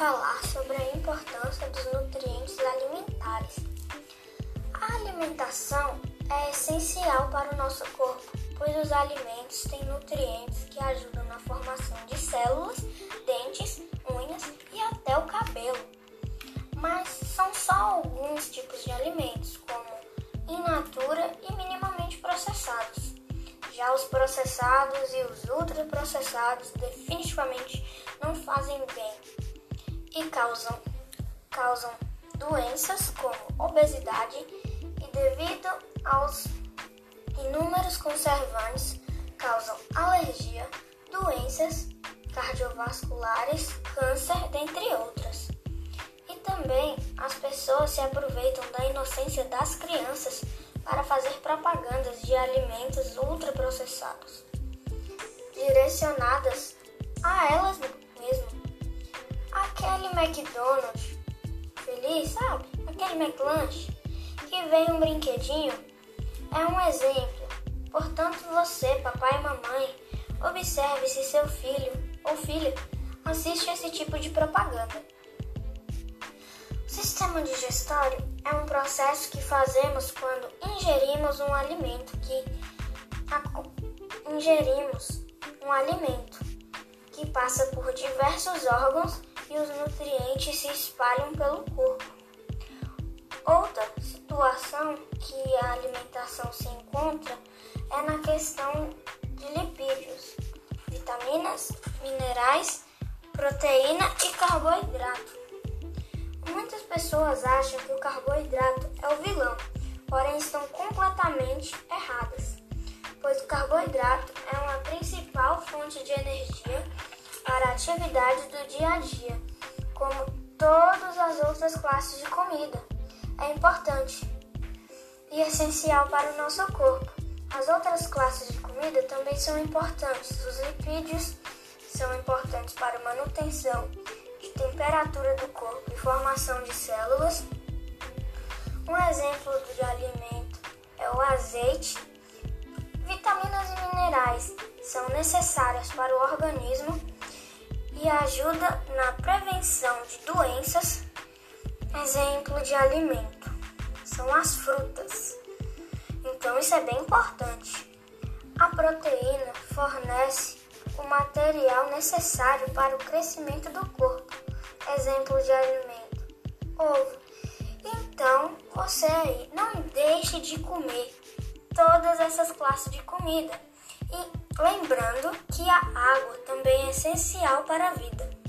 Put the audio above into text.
falar sobre a importância dos nutrientes alimentares. A alimentação é essencial para o nosso corpo, pois os alimentos têm nutrientes que ajudam na formação de células, dentes, unhas e até o cabelo. Mas são só alguns tipos de alimentos, como in natura e minimamente processados. Já os processados e os ultraprocessados definitivamente não fazem bem e causam, causam doenças como obesidade e devido aos inúmeros conservantes causam alergia, doenças cardiovasculares, câncer, dentre outras. E também as pessoas se aproveitam da inocência das crianças para fazer propagandas de alimentos ultraprocessados, direcionadas a elas aquele McDonald's feliz, sabe? Aquele McLanche que vem um brinquedinho é um exemplo. Portanto, você, papai e mamãe, observe se seu filho ou filha assiste esse tipo de propaganda. O sistema digestório é um processo que fazemos quando ingerimos um alimento que ingerimos um alimento que passa por diversos órgãos e os nutrientes se espalham pelo corpo. Outra situação que a alimentação se encontra é na questão de lipídios, vitaminas, minerais, proteína e carboidrato. Muitas pessoas acham que o carboidrato é o vilão, porém estão completamente erradas, pois o carboidrato é uma principal fonte de energia para atividades do dia a dia, como todas as outras classes de comida. É importante e essencial para o nosso corpo. As outras classes de comida também são importantes. Os lipídios são importantes para a manutenção de temperatura do corpo e formação de células. Um exemplo de alimento é o azeite. Vitaminas e minerais são necessárias para o organismo e ajuda na prevenção de doenças. Exemplo de alimento são as frutas. Então isso é bem importante. A proteína fornece o material necessário para o crescimento do corpo. Exemplo de alimento: ovo. Então, você aí não deixe de comer todas essas classes de comida. E Lembrando que a água também é essencial para a vida.